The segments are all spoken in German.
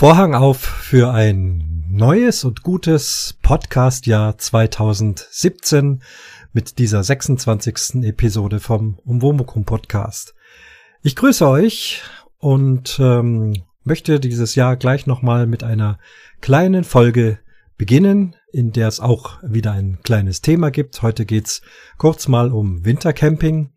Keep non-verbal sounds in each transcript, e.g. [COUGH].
Vorhang auf für ein neues und gutes Podcast-Jahr 2017 mit dieser 26. Episode vom Umwomukum Podcast. Ich grüße euch und ähm, möchte dieses Jahr gleich nochmal mit einer kleinen Folge beginnen, in der es auch wieder ein kleines Thema gibt. Heute geht's kurz mal um Wintercamping.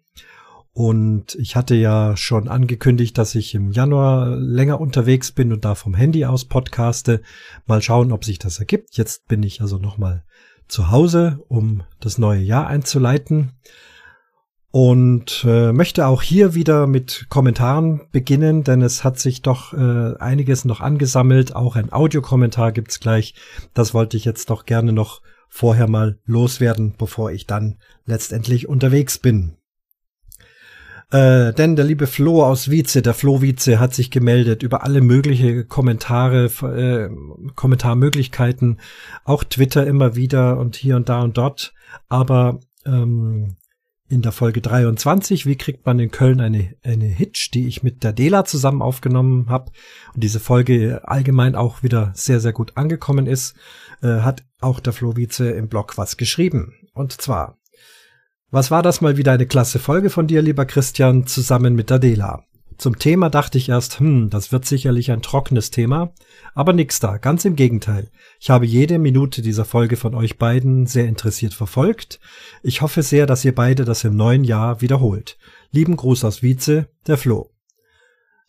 Und ich hatte ja schon angekündigt, dass ich im Januar länger unterwegs bin und da vom Handy aus podcaste. Mal schauen, ob sich das ergibt. Jetzt bin ich also nochmal zu Hause, um das neue Jahr einzuleiten. Und äh, möchte auch hier wieder mit Kommentaren beginnen, denn es hat sich doch äh, einiges noch angesammelt. Auch ein Audiokommentar gibt's gleich. Das wollte ich jetzt doch gerne noch vorher mal loswerden, bevor ich dann letztendlich unterwegs bin. Äh, denn der liebe Flo aus Wietze, der Flo Wietze, hat sich gemeldet über alle mögliche Kommentare, äh, Kommentarmöglichkeiten, auch Twitter immer wieder und hier und da und dort. Aber ähm, in der Folge 23, wie kriegt man in Köln eine, eine Hitch, die ich mit der Dela zusammen aufgenommen habe und diese Folge allgemein auch wieder sehr, sehr gut angekommen ist, äh, hat auch der Flo Wietze im Blog was geschrieben. Und zwar, was war das mal wieder eine klasse Folge von dir, lieber Christian, zusammen mit Adela? Zum Thema dachte ich erst, hm, das wird sicherlich ein trockenes Thema, aber nix da, ganz im Gegenteil. Ich habe jede Minute dieser Folge von euch beiden sehr interessiert verfolgt. Ich hoffe sehr, dass ihr beide das im neuen Jahr wiederholt. Lieben Gruß aus Wietze, der Flo.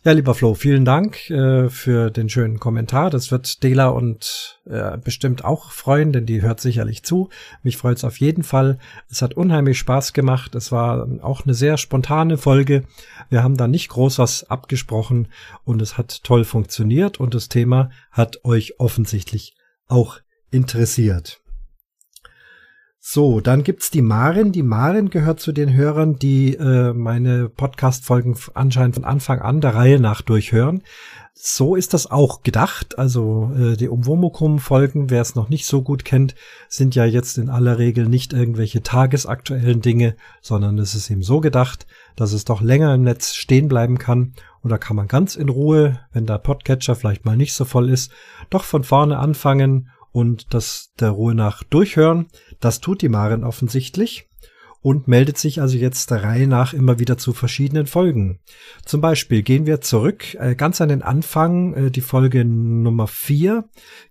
Ja, lieber Flo, vielen Dank äh, für den schönen Kommentar. Das wird Dela und äh, bestimmt auch freuen, denn die hört sicherlich zu. Mich freut es auf jeden Fall. Es hat unheimlich Spaß gemacht. Es war auch eine sehr spontane Folge. Wir haben da nicht groß was abgesprochen und es hat toll funktioniert und das Thema hat euch offensichtlich auch interessiert. So, dann gibt's die Maren. Die Maren gehört zu den Hörern, die äh, meine Podcast-Folgen anscheinend von Anfang an der Reihe nach durchhören. So ist das auch gedacht. Also äh, die Umwomukum-Folgen, wer es noch nicht so gut kennt, sind ja jetzt in aller Regel nicht irgendwelche tagesaktuellen Dinge, sondern es ist eben so gedacht, dass es doch länger im Netz stehen bleiben kann. Und da kann man ganz in Ruhe, wenn der Podcatcher vielleicht mal nicht so voll ist, doch von vorne anfangen und das der Ruhe nach durchhören. Das tut die Maren offensichtlich und meldet sich also jetzt der Reihe nach immer wieder zu verschiedenen Folgen. Zum Beispiel gehen wir zurück äh, ganz an den Anfang, äh, die Folge Nummer 4,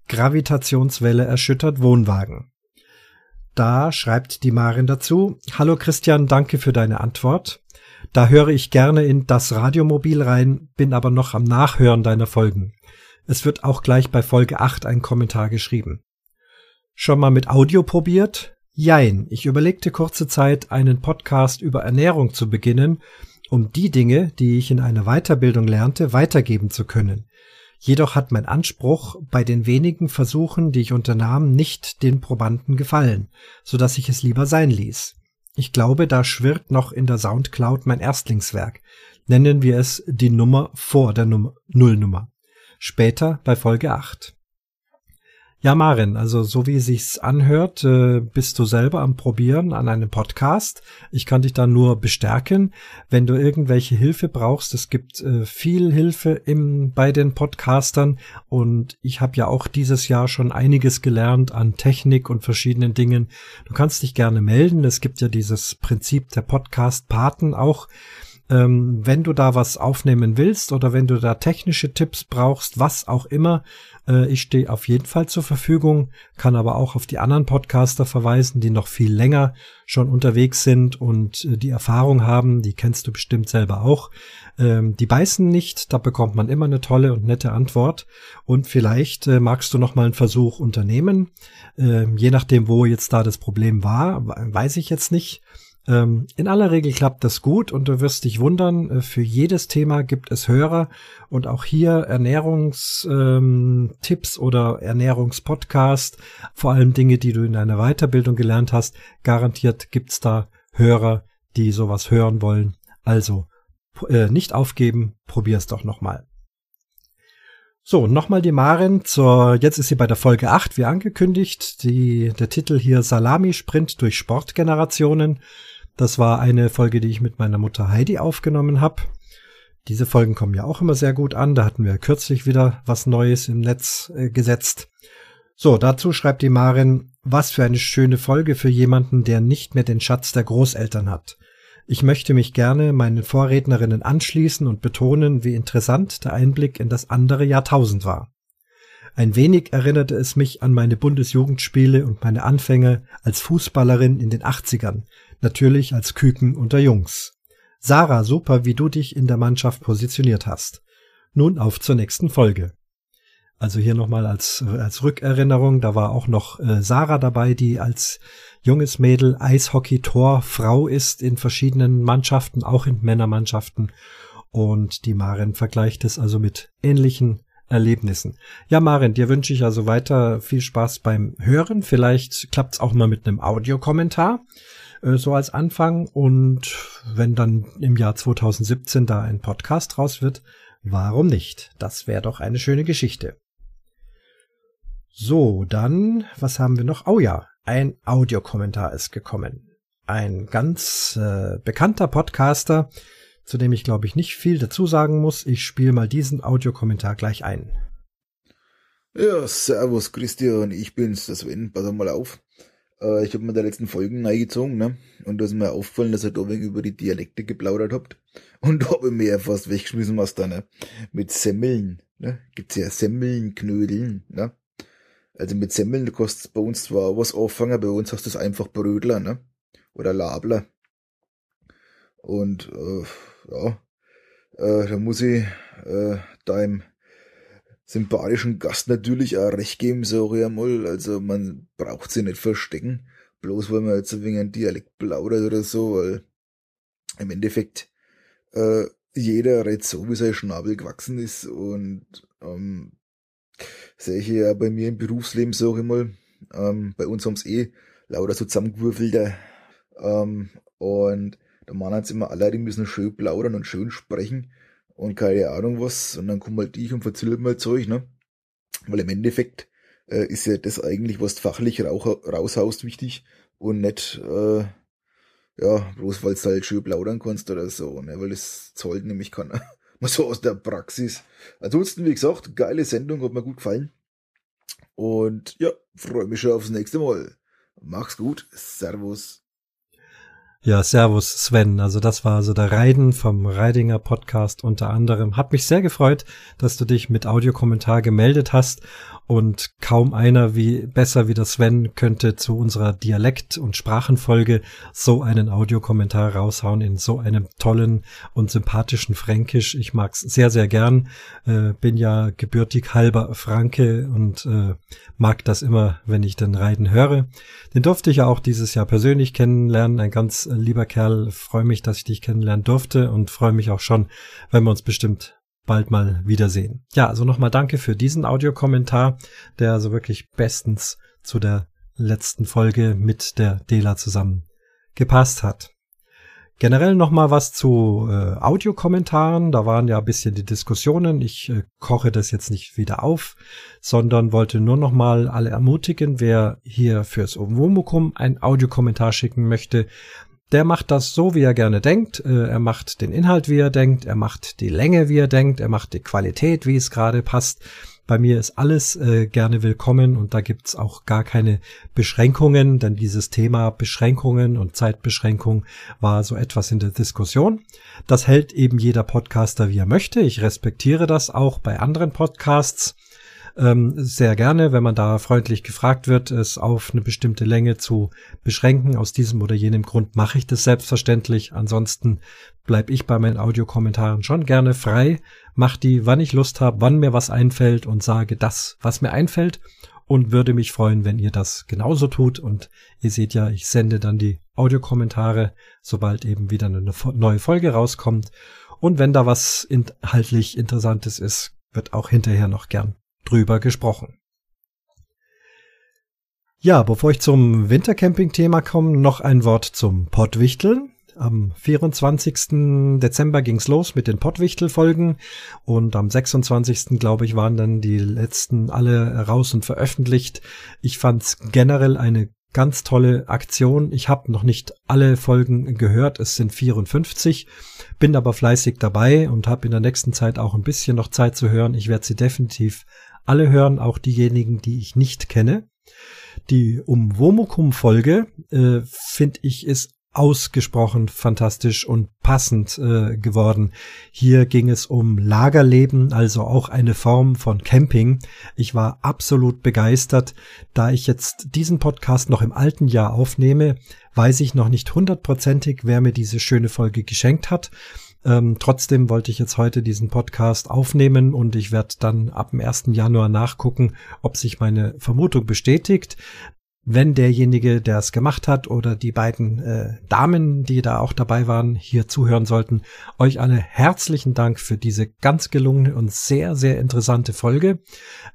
Gravitationswelle erschüttert Wohnwagen. Da schreibt die Maren dazu, Hallo Christian, danke für deine Antwort. Da höre ich gerne in das Radiomobil rein, bin aber noch am Nachhören deiner Folgen. Es wird auch gleich bei Folge 8 ein Kommentar geschrieben. Schon mal mit Audio probiert? Jein, ich überlegte kurze Zeit, einen Podcast über Ernährung zu beginnen, um die Dinge, die ich in einer Weiterbildung lernte, weitergeben zu können. Jedoch hat mein Anspruch bei den wenigen Versuchen, die ich unternahm, nicht den Probanden gefallen, so dass ich es lieber sein ließ. Ich glaube, da schwirrt noch in der Soundcloud mein Erstlingswerk. Nennen wir es die Nummer vor der Nummer Nullnummer später bei Folge 8. Ja, Marin, also so wie es sich's anhört, äh, bist du selber am Probieren an einem Podcast. Ich kann dich da nur bestärken. Wenn du irgendwelche Hilfe brauchst, es gibt äh, viel Hilfe im, bei den Podcastern und ich habe ja auch dieses Jahr schon einiges gelernt an Technik und verschiedenen Dingen. Du kannst dich gerne melden. Es gibt ja dieses Prinzip der Podcast-Paten auch ähm, wenn du da was aufnehmen willst oder wenn du da technische Tipps brauchst, was auch immer, äh, ich stehe auf jeden Fall zur Verfügung, kann aber auch auf die anderen Podcaster verweisen, die noch viel länger schon unterwegs sind und äh, die Erfahrung haben, die kennst du bestimmt selber auch. Ähm, die beißen nicht, da bekommt man immer eine tolle und nette Antwort und vielleicht äh, magst du noch mal einen Versuch unternehmen, ähm, je nachdem, wo jetzt da das Problem war, weiß ich jetzt nicht. Ähm, in aller Regel klappt das gut und du wirst dich wundern, äh, für jedes Thema gibt es Hörer und auch hier Ernährungstipps ähm, oder Ernährungspodcast, vor allem Dinge, die du in einer Weiterbildung gelernt hast, garantiert gibt's da Hörer, die sowas hören wollen. Also äh, nicht aufgeben, probier's doch nochmal. So, nochmal die Maren zur, jetzt ist sie bei der Folge 8, wie angekündigt, die, der Titel hier Salami-Sprint durch Sportgenerationen. Das war eine Folge, die ich mit meiner Mutter Heidi aufgenommen habe. Diese Folgen kommen ja auch immer sehr gut an. Da hatten wir kürzlich wieder was Neues im Netz äh, gesetzt. So, dazu schreibt die Marin, was für eine schöne Folge für jemanden, der nicht mehr den Schatz der Großeltern hat. Ich möchte mich gerne meinen Vorrednerinnen anschließen und betonen, wie interessant der Einblick in das andere Jahrtausend war. Ein wenig erinnerte es mich an meine Bundesjugendspiele und meine Anfänge als Fußballerin in den 80ern, natürlich als Küken unter Jungs. Sarah, super, wie du dich in der Mannschaft positioniert hast. Nun auf zur nächsten Folge. Also hier nochmal als, als Rückerinnerung, da war auch noch äh, Sarah dabei, die als junges Mädel Eishockey-Tor Frau ist in verschiedenen Mannschaften, auch in Männermannschaften. Und die Maren vergleicht es also mit ähnlichen Erlebnissen. Ja, Maren, dir wünsche ich also weiter viel Spaß beim Hören. Vielleicht klappt es auch mal mit einem Audiokommentar, äh, so als Anfang. Und wenn dann im Jahr 2017 da ein Podcast raus wird, warum nicht? Das wäre doch eine schöne Geschichte. So, dann, was haben wir noch? Oh ja, ein Audiokommentar ist gekommen. Ein ganz äh, bekannter Podcaster, zu dem ich glaube ich nicht viel dazu sagen muss. Ich spiele mal diesen Audiokommentar gleich ein. Ja, servus Christian, ich bin's, das Sven, pass mal auf. Äh, ich habe mir der letzten Folgen eingezogen, ne? Und da ist mir aufgefallen, dass ihr da wegen über die Dialekte geplaudert habt. Und da habe ich mir ja fast weggeschmissen, was da, ne? Mit Semmeln, ne? Gibt's ja Semmeln, Knödeln, ne? Also mit Semmeln kostet bei uns zwar was auffangen, bei uns hast du es einfach Brödler, ne? Oder Labler. Und äh, ja, äh, da muss ich äh, deinem sympathischen Gast natürlich auch recht geben, so ich einmal. Also man braucht sie nicht verstecken, bloß weil man jetzt ein wenig ein Dialekt plaudert oder so, weil im Endeffekt äh, jeder redet so, wie sein Schnabel gewachsen ist und ähm, sehe ich ja bei mir im Berufsleben so immer, ähm, bei uns haben's eh lauter so zusammengewürfelter ähm, und da meinen jetzt immer alle, die müssen schön plaudern und schön sprechen und keine Ahnung was und dann kommt halt ich und verzählt mal Zeug, ne? Weil im Endeffekt äh, ist ja das eigentlich, was fachlich raushaust, wichtig und nicht, äh, ja, bloß weil du halt schön plaudern kannst oder so, ne? Weil das zahlt nämlich keiner. [LAUGHS] Mal so aus der Praxis. Ansonsten, wie gesagt, geile Sendung, hat mir gut gefallen. Und ja, freue mich schon aufs nächste Mal. Mach's gut. Servus. Ja, Servus Sven. Also das war also der Reiden vom Reidinger Podcast unter anderem. Hat mich sehr gefreut, dass du dich mit Audiokommentar gemeldet hast und kaum einer wie besser wie der Sven könnte zu unserer Dialekt- und Sprachenfolge so einen Audiokommentar raushauen in so einem tollen und sympathischen Fränkisch. Ich mag's sehr, sehr gern. Äh, bin ja gebürtig halber Franke und äh, mag das immer, wenn ich den Reiden höre. Den durfte ich ja auch dieses Jahr persönlich kennenlernen. Ein ganz lieber Kerl. Freue mich, dass ich dich kennenlernen durfte und freue mich auch schon, wenn wir uns bestimmt bald mal wiedersehen. Ja, also nochmal danke für diesen Audiokommentar, der also wirklich bestens zu der letzten Folge mit der Dela zusammen gepasst hat. Generell nochmal was zu äh, Audiokommentaren. Da waren ja ein bisschen die Diskussionen. Ich äh, koche das jetzt nicht wieder auf, sondern wollte nur nochmal alle ermutigen, wer hier fürs Ovomukum ein Audiokommentar schicken möchte, der macht das so, wie er gerne denkt. Äh, er macht den Inhalt, wie er denkt. Er macht die Länge, wie er denkt. Er macht die Qualität, wie es gerade passt. Bei mir ist alles äh, gerne willkommen und da gibt's auch gar keine Beschränkungen, denn dieses Thema Beschränkungen und Zeitbeschränkung war so etwas in der Diskussion. Das hält eben jeder Podcaster, wie er möchte. Ich respektiere das auch bei anderen Podcasts ähm, sehr gerne, wenn man da freundlich gefragt wird, es auf eine bestimmte Länge zu beschränken. Aus diesem oder jenem Grund mache ich das selbstverständlich. Ansonsten bleibe ich bei meinen Audiokommentaren schon gerne frei, mach die, wann ich Lust habe, wann mir was einfällt und sage das, was mir einfällt und würde mich freuen, wenn ihr das genauso tut. Und ihr seht ja, ich sende dann die Audiokommentare, sobald eben wieder eine neue Folge rauskommt. Und wenn da was inhaltlich Interessantes ist, wird auch hinterher noch gern drüber gesprochen. Ja, bevor ich zum Wintercamping-Thema komme, noch ein Wort zum Pottwichteln. Am 24. Dezember ging's los mit den Pottwichtel-Folgen und am 26. glaube ich waren dann die letzten alle raus und veröffentlicht. Ich fand's generell eine Ganz tolle Aktion. Ich habe noch nicht alle Folgen gehört. Es sind 54. Bin aber fleißig dabei und habe in der nächsten Zeit auch ein bisschen noch Zeit zu hören. Ich werde sie definitiv alle hören, auch diejenigen, die ich nicht kenne. Die Umwomukum-Folge, äh, finde ich, ist ausgesprochen fantastisch und passend äh, geworden. Hier ging es um Lagerleben, also auch eine Form von Camping. Ich war absolut begeistert. Da ich jetzt diesen Podcast noch im alten Jahr aufnehme, weiß ich noch nicht hundertprozentig, wer mir diese schöne Folge geschenkt hat. Ähm, trotzdem wollte ich jetzt heute diesen Podcast aufnehmen und ich werde dann ab dem 1. Januar nachgucken, ob sich meine Vermutung bestätigt wenn derjenige, der es gemacht hat oder die beiden äh, Damen, die da auch dabei waren, hier zuhören sollten, euch alle herzlichen Dank für diese ganz gelungene und sehr, sehr interessante Folge.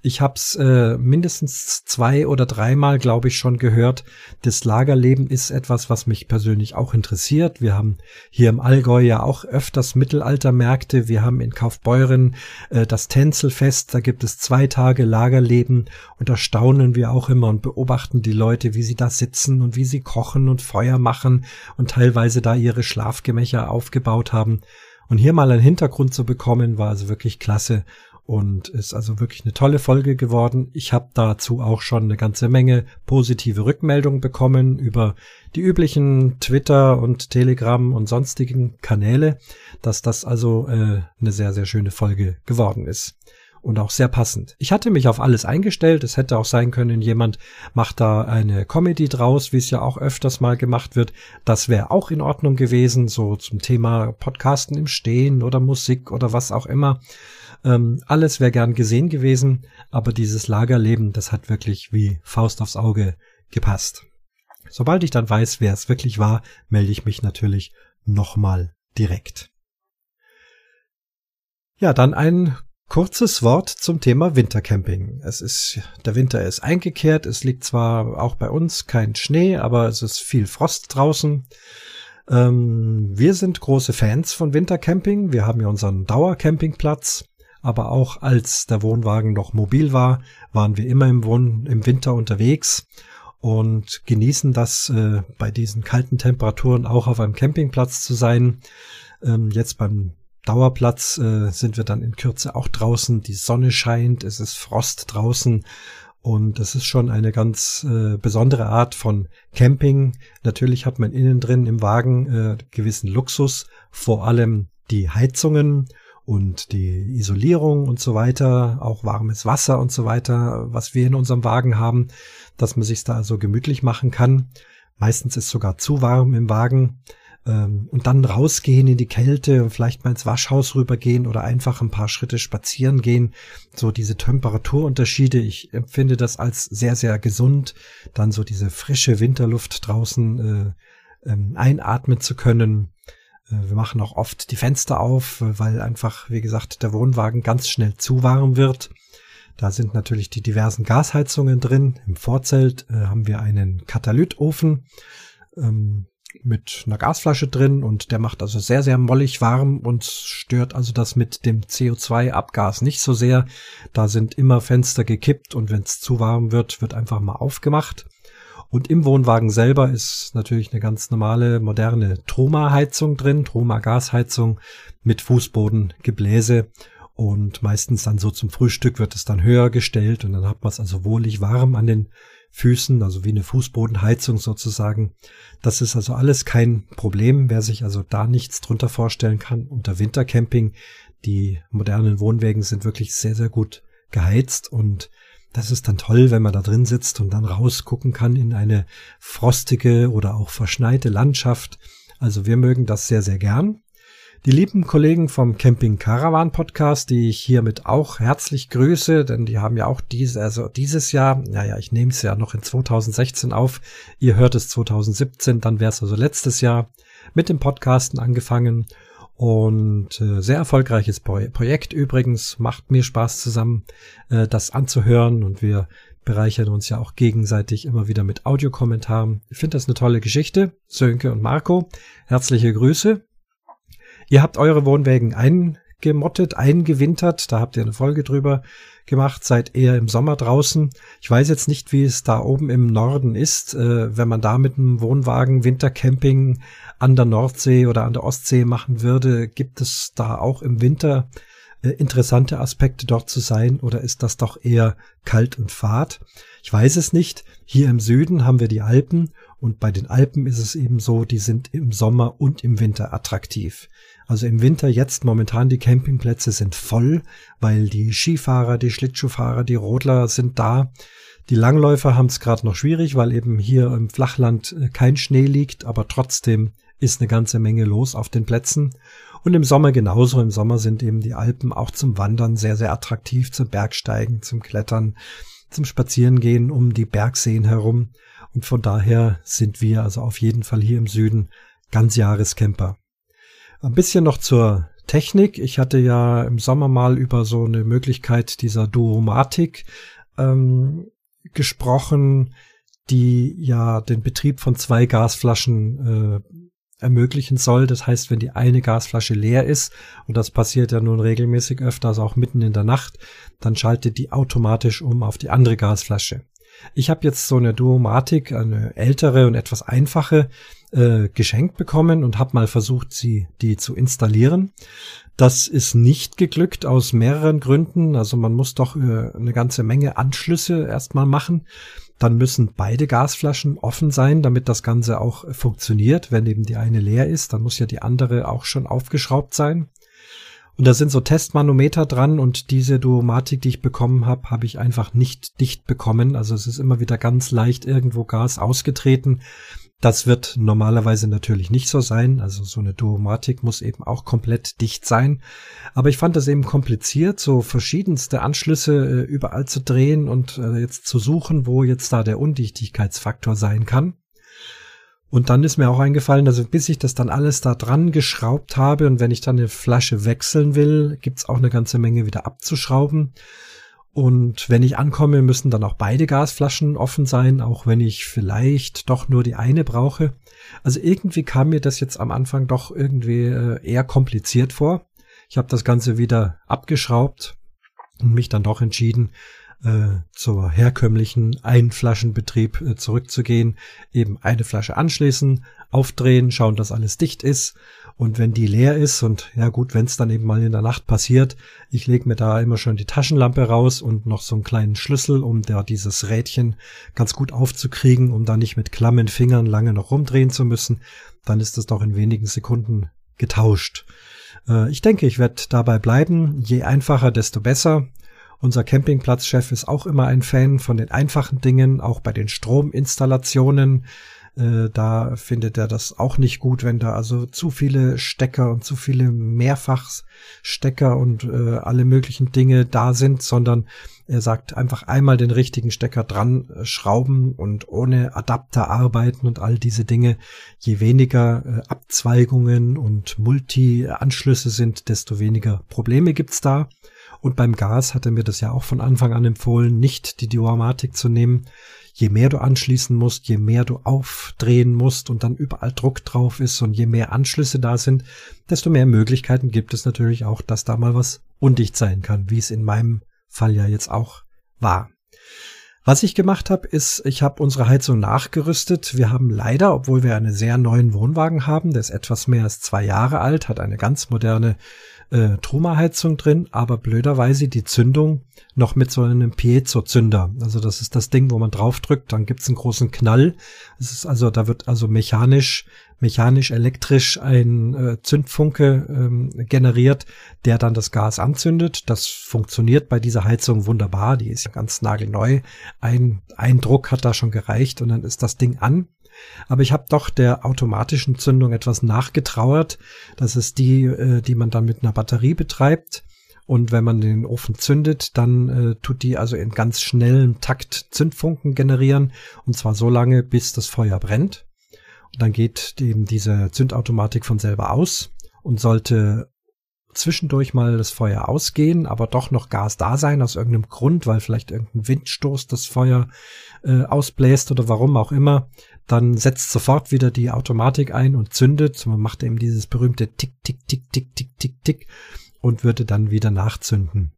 Ich habe es äh, mindestens zwei oder dreimal, glaube ich, schon gehört. Das Lagerleben ist etwas, was mich persönlich auch interessiert. Wir haben hier im Allgäu ja auch öfters Mittelaltermärkte. Wir haben in Kaufbeuren äh, das Tänzelfest. Da gibt es zwei Tage Lagerleben und da staunen wir auch immer und beobachten die Leute, wie sie da sitzen und wie sie kochen und Feuer machen und teilweise da ihre Schlafgemächer aufgebaut haben. Und hier mal einen Hintergrund zu bekommen, war also wirklich klasse und ist also wirklich eine tolle Folge geworden. Ich habe dazu auch schon eine ganze Menge positive Rückmeldungen bekommen über die üblichen Twitter und Telegram und sonstigen Kanäle, dass das also äh, eine sehr, sehr schöne Folge geworden ist und auch sehr passend. Ich hatte mich auf alles eingestellt. Es hätte auch sein können, jemand macht da eine Comedy draus, wie es ja auch öfters mal gemacht wird. Das wäre auch in Ordnung gewesen, so zum Thema Podcasten im Stehen oder Musik oder was auch immer. Ähm, alles wäre gern gesehen gewesen, aber dieses Lagerleben, das hat wirklich wie Faust aufs Auge gepasst. Sobald ich dann weiß, wer es wirklich war, melde ich mich natürlich nochmal direkt. Ja, dann ein Kurzes Wort zum Thema Wintercamping. Es ist, der Winter ist eingekehrt. Es liegt zwar auch bei uns kein Schnee, aber es ist viel Frost draußen. Ähm, wir sind große Fans von Wintercamping. Wir haben ja unseren Dauercampingplatz. Aber auch als der Wohnwagen noch mobil war, waren wir immer im, Wohn im Winter unterwegs und genießen das äh, bei diesen kalten Temperaturen auch auf einem Campingplatz zu sein. Ähm, jetzt beim Dauerplatz äh, sind wir dann in Kürze auch draußen. Die Sonne scheint, es ist Frost draußen und es ist schon eine ganz äh, besondere Art von Camping. Natürlich hat man innen drin im Wagen äh, gewissen Luxus, vor allem die Heizungen und die Isolierung und so weiter, auch warmes Wasser und so weiter, was wir in unserem Wagen haben, dass man sich da also gemütlich machen kann. Meistens ist sogar zu warm im Wagen ähm, und dann rausgehen in die Kälte und vielleicht mal ins Waschhaus rübergehen oder einfach ein paar Schritte spazieren gehen. So diese Temperaturunterschiede, ich empfinde das als sehr, sehr gesund. Dann so diese frische Winterluft draußen äh, äh, einatmen zu können. Äh, wir machen auch oft die Fenster auf, weil einfach, wie gesagt, der Wohnwagen ganz schnell zu warm wird. Da sind natürlich die diversen Gasheizungen drin. Im Vorzelt äh, haben wir einen Katalytofen. Ähm, mit einer Gasflasche drin und der macht also sehr, sehr mollig warm und stört also das mit dem CO2-Abgas nicht so sehr. Da sind immer Fenster gekippt und wenn es zu warm wird, wird einfach mal aufgemacht. Und im Wohnwagen selber ist natürlich eine ganz normale, moderne Troma-Heizung drin, Troma-Gasheizung mit Fußbodengebläse. Und meistens dann so zum Frühstück wird es dann höher gestellt und dann hat man es also wohlig warm an den Füßen, also wie eine Fußbodenheizung sozusagen. Das ist also alles kein Problem, wer sich also da nichts drunter vorstellen kann. Unter Wintercamping, die modernen Wohnwägen sind wirklich sehr, sehr gut geheizt und das ist dann toll, wenn man da drin sitzt und dann rausgucken kann in eine frostige oder auch verschneite Landschaft. Also wir mögen das sehr, sehr gern. Die lieben Kollegen vom Camping Caravan Podcast, die ich hiermit auch herzlich grüße, denn die haben ja auch diese, also dieses Jahr, naja, ich nehme es ja noch in 2016 auf, ihr hört es 2017, dann wäre es also letztes Jahr mit dem Podcasten angefangen und äh, sehr erfolgreiches Pro Projekt übrigens, macht mir Spaß zusammen, äh, das anzuhören und wir bereichern uns ja auch gegenseitig immer wieder mit Audiokommentaren. Ich finde das eine tolle Geschichte. Sönke und Marco, herzliche Grüße. Ihr habt eure Wohnwägen eingemottet, eingewintert. Da habt ihr eine Folge drüber gemacht, seid eher im Sommer draußen. Ich weiß jetzt nicht, wie es da oben im Norden ist, äh, wenn man da mit einem Wohnwagen Wintercamping an der Nordsee oder an der Ostsee machen würde. Gibt es da auch im Winter äh, interessante Aspekte dort zu sein oder ist das doch eher kalt und fad? Ich weiß es nicht. Hier im Süden haben wir die Alpen und bei den Alpen ist es eben so, die sind im Sommer und im Winter attraktiv. Also im Winter jetzt momentan die Campingplätze sind voll, weil die Skifahrer, die Schlittschuhfahrer, die Rodler sind da. Die Langläufer haben es gerade noch schwierig, weil eben hier im Flachland äh, kein Schnee liegt, aber trotzdem ist eine ganze Menge los auf den Plätzen. Und im Sommer genauso. Im Sommer sind eben die Alpen auch zum Wandern sehr, sehr attraktiv, zum Bergsteigen, zum Klettern, zum Spazierengehen um die Bergseen herum. Und von daher sind wir also auf jeden Fall hier im Süden ganz Jahrescamper. Ein bisschen noch zur Technik. Ich hatte ja im Sommer mal über so eine Möglichkeit dieser Duomatik ähm, gesprochen, die ja den Betrieb von zwei Gasflaschen äh, ermöglichen soll. Das heißt, wenn die eine Gasflasche leer ist, und das passiert ja nun regelmäßig öfters auch mitten in der Nacht, dann schaltet die automatisch um auf die andere Gasflasche. Ich habe jetzt so eine Duomatik, eine ältere und etwas einfache, äh, geschenkt bekommen und habe mal versucht, sie die zu installieren. Das ist nicht geglückt aus mehreren Gründen. Also man muss doch äh, eine ganze Menge Anschlüsse erstmal machen. Dann müssen beide Gasflaschen offen sein, damit das Ganze auch funktioniert. Wenn eben die eine leer ist, dann muss ja die andere auch schon aufgeschraubt sein. Und da sind so Testmanometer dran und diese Duomatik, die ich bekommen habe, habe ich einfach nicht dicht bekommen. Also es ist immer wieder ganz leicht irgendwo Gas ausgetreten. Das wird normalerweise natürlich nicht so sein. Also so eine Duomatik muss eben auch komplett dicht sein. Aber ich fand das eben kompliziert, so verschiedenste Anschlüsse äh, überall zu drehen und äh, jetzt zu suchen, wo jetzt da der Undichtigkeitsfaktor sein kann. Und dann ist mir auch eingefallen, also bis ich das dann alles da dran geschraubt habe und wenn ich dann eine Flasche wechseln will, gibt's auch eine ganze Menge wieder abzuschrauben. Und wenn ich ankomme, müssen dann auch beide Gasflaschen offen sein, auch wenn ich vielleicht doch nur die eine brauche. Also irgendwie kam mir das jetzt am Anfang doch irgendwie äh, eher kompliziert vor. Ich habe das Ganze wieder abgeschraubt und mich dann doch entschieden, äh, zur herkömmlichen Einflaschenbetrieb äh, zurückzugehen. Eben eine Flasche anschließen, aufdrehen, schauen, dass alles dicht ist. Und wenn die leer ist und ja gut, wenn es dann eben mal in der Nacht passiert, ich lege mir da immer schon die Taschenlampe raus und noch so einen kleinen Schlüssel, um da dieses Rädchen ganz gut aufzukriegen, um da nicht mit klammen Fingern lange noch rumdrehen zu müssen, dann ist das doch in wenigen Sekunden getauscht. Äh, ich denke, ich werde dabei bleiben. Je einfacher, desto besser. Unser Campingplatzchef ist auch immer ein Fan von den einfachen Dingen, auch bei den Strominstallationen. Äh, da findet er das auch nicht gut, wenn da also zu viele Stecker und zu viele Mehrfachstecker und äh, alle möglichen Dinge da sind, sondern er sagt einfach einmal den richtigen Stecker dran äh, schrauben und ohne Adapter arbeiten und all diese Dinge. Je weniger äh, Abzweigungen und Multi-Anschlüsse sind, desto weniger Probleme gibt's da. Und beim Gas hat er mir das ja auch von Anfang an empfohlen, nicht die Duamatik zu nehmen. Je mehr du anschließen musst, je mehr du aufdrehen musst und dann überall Druck drauf ist und je mehr Anschlüsse da sind, desto mehr Möglichkeiten gibt es natürlich auch, dass da mal was undicht sein kann, wie es in meinem Fall ja jetzt auch war. Was ich gemacht habe, ist, ich habe unsere Heizung nachgerüstet. Wir haben leider, obwohl wir einen sehr neuen Wohnwagen haben, der ist etwas mehr als zwei Jahre alt, hat eine ganz moderne äh, Truma-Heizung drin, aber blöderweise die Zündung noch mit so einem Piezo-Zünder. Also das ist das Ding, wo man draufdrückt, dann gibt's einen großen Knall. Es ist also, da wird also mechanisch, mechanisch, elektrisch ein äh, Zündfunke ähm, generiert, der dann das Gas anzündet. Das funktioniert bei dieser Heizung wunderbar. Die ist ja ganz nagelneu. Ein, ein Druck hat da schon gereicht und dann ist das Ding an. Aber ich habe doch der automatischen Zündung etwas nachgetrauert. Das ist die, äh, die man dann mit einer Batterie betreibt. Und wenn man den Ofen zündet, dann äh, tut die also in ganz schnellem Takt Zündfunken generieren. Und zwar so lange, bis das Feuer brennt. Und dann geht eben diese Zündautomatik von selber aus und sollte zwischendurch mal das Feuer ausgehen, aber doch noch Gas da sein aus irgendeinem Grund, weil vielleicht irgendein Windstoß das Feuer äh, ausbläst oder warum auch immer, dann setzt sofort wieder die Automatik ein und zündet. Man macht eben dieses berühmte Tick, Tick, Tick, Tick, Tick, Tick, Tick. und würde dann wieder nachzünden.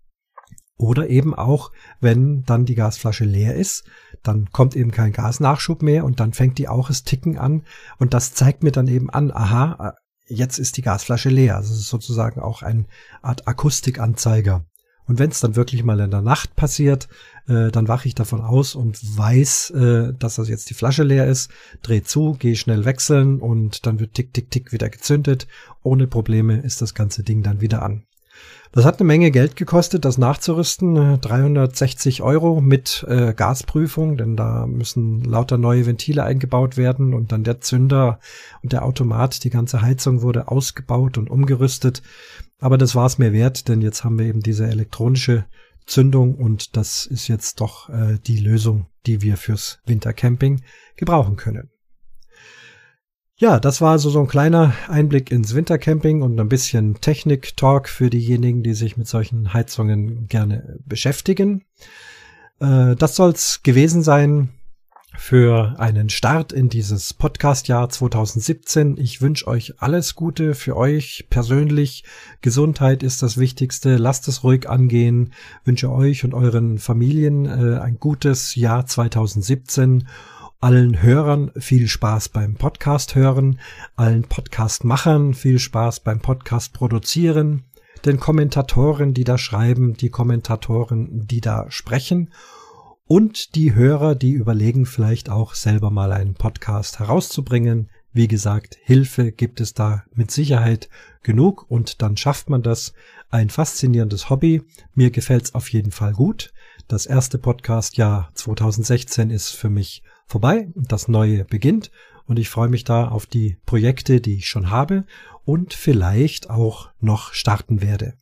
Oder eben auch, wenn dann die Gasflasche leer ist, dann kommt eben kein Gasnachschub mehr und dann fängt die auch das Ticken an und das zeigt mir dann eben an, aha, jetzt ist die Gasflasche leer. Also ist sozusagen auch eine Art Akustikanzeiger. Und wenn es dann wirklich mal in der Nacht passiert, äh, dann wache ich davon aus und weiß, äh, dass das jetzt die Flasche leer ist, drehe zu, gehe schnell wechseln und dann wird tick, tick, tick wieder gezündet. Ohne Probleme ist das ganze Ding dann wieder an. Das hat eine Menge Geld gekostet, das nachzurüsten. 360 Euro mit äh, Gasprüfung, denn da müssen lauter neue Ventile eingebaut werden und dann der Zünder und der Automat, die ganze Heizung wurde ausgebaut und umgerüstet. Aber das war es mir wert, denn jetzt haben wir eben diese elektronische Zündung und das ist jetzt doch äh, die Lösung, die wir fürs Wintercamping gebrauchen können. Ja, das war also so ein kleiner Einblick ins Wintercamping und ein bisschen Technik-Talk für diejenigen, die sich mit solchen Heizungen gerne beschäftigen. Äh, das soll's gewesen sein für einen Start in dieses Podcast-Jahr 2017. Ich wünsche euch alles Gute für euch persönlich. Gesundheit ist das Wichtigste. Lasst es ruhig angehen. Wünsche euch und euren Familien äh, ein gutes Jahr 2017 allen Hörern viel Spaß beim Podcast hören, allen Podcast-Machern viel Spaß beim Podcast produzieren, den Kommentatoren, die da schreiben, die Kommentatoren, die da sprechen und die Hörer, die überlegen vielleicht auch selber mal einen Podcast herauszubringen. Wie gesagt, Hilfe gibt es da mit Sicherheit genug und dann schafft man das. Ein faszinierendes Hobby. Mir gefällt's auf jeden Fall gut. Das erste Podcast-Jahr 2016 ist für mich vorbei und das neue beginnt und ich freue mich da auf die Projekte, die ich schon habe und vielleicht auch noch starten werde.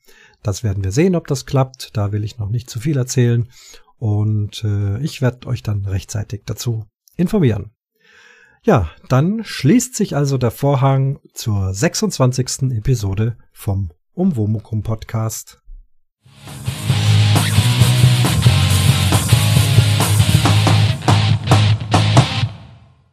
Das werden wir sehen, ob das klappt. Da will ich noch nicht zu viel erzählen und äh, ich werde euch dann rechtzeitig dazu informieren. Ja, dann schließt sich also der Vorhang zur 26. Episode vom Umwomukum Podcast.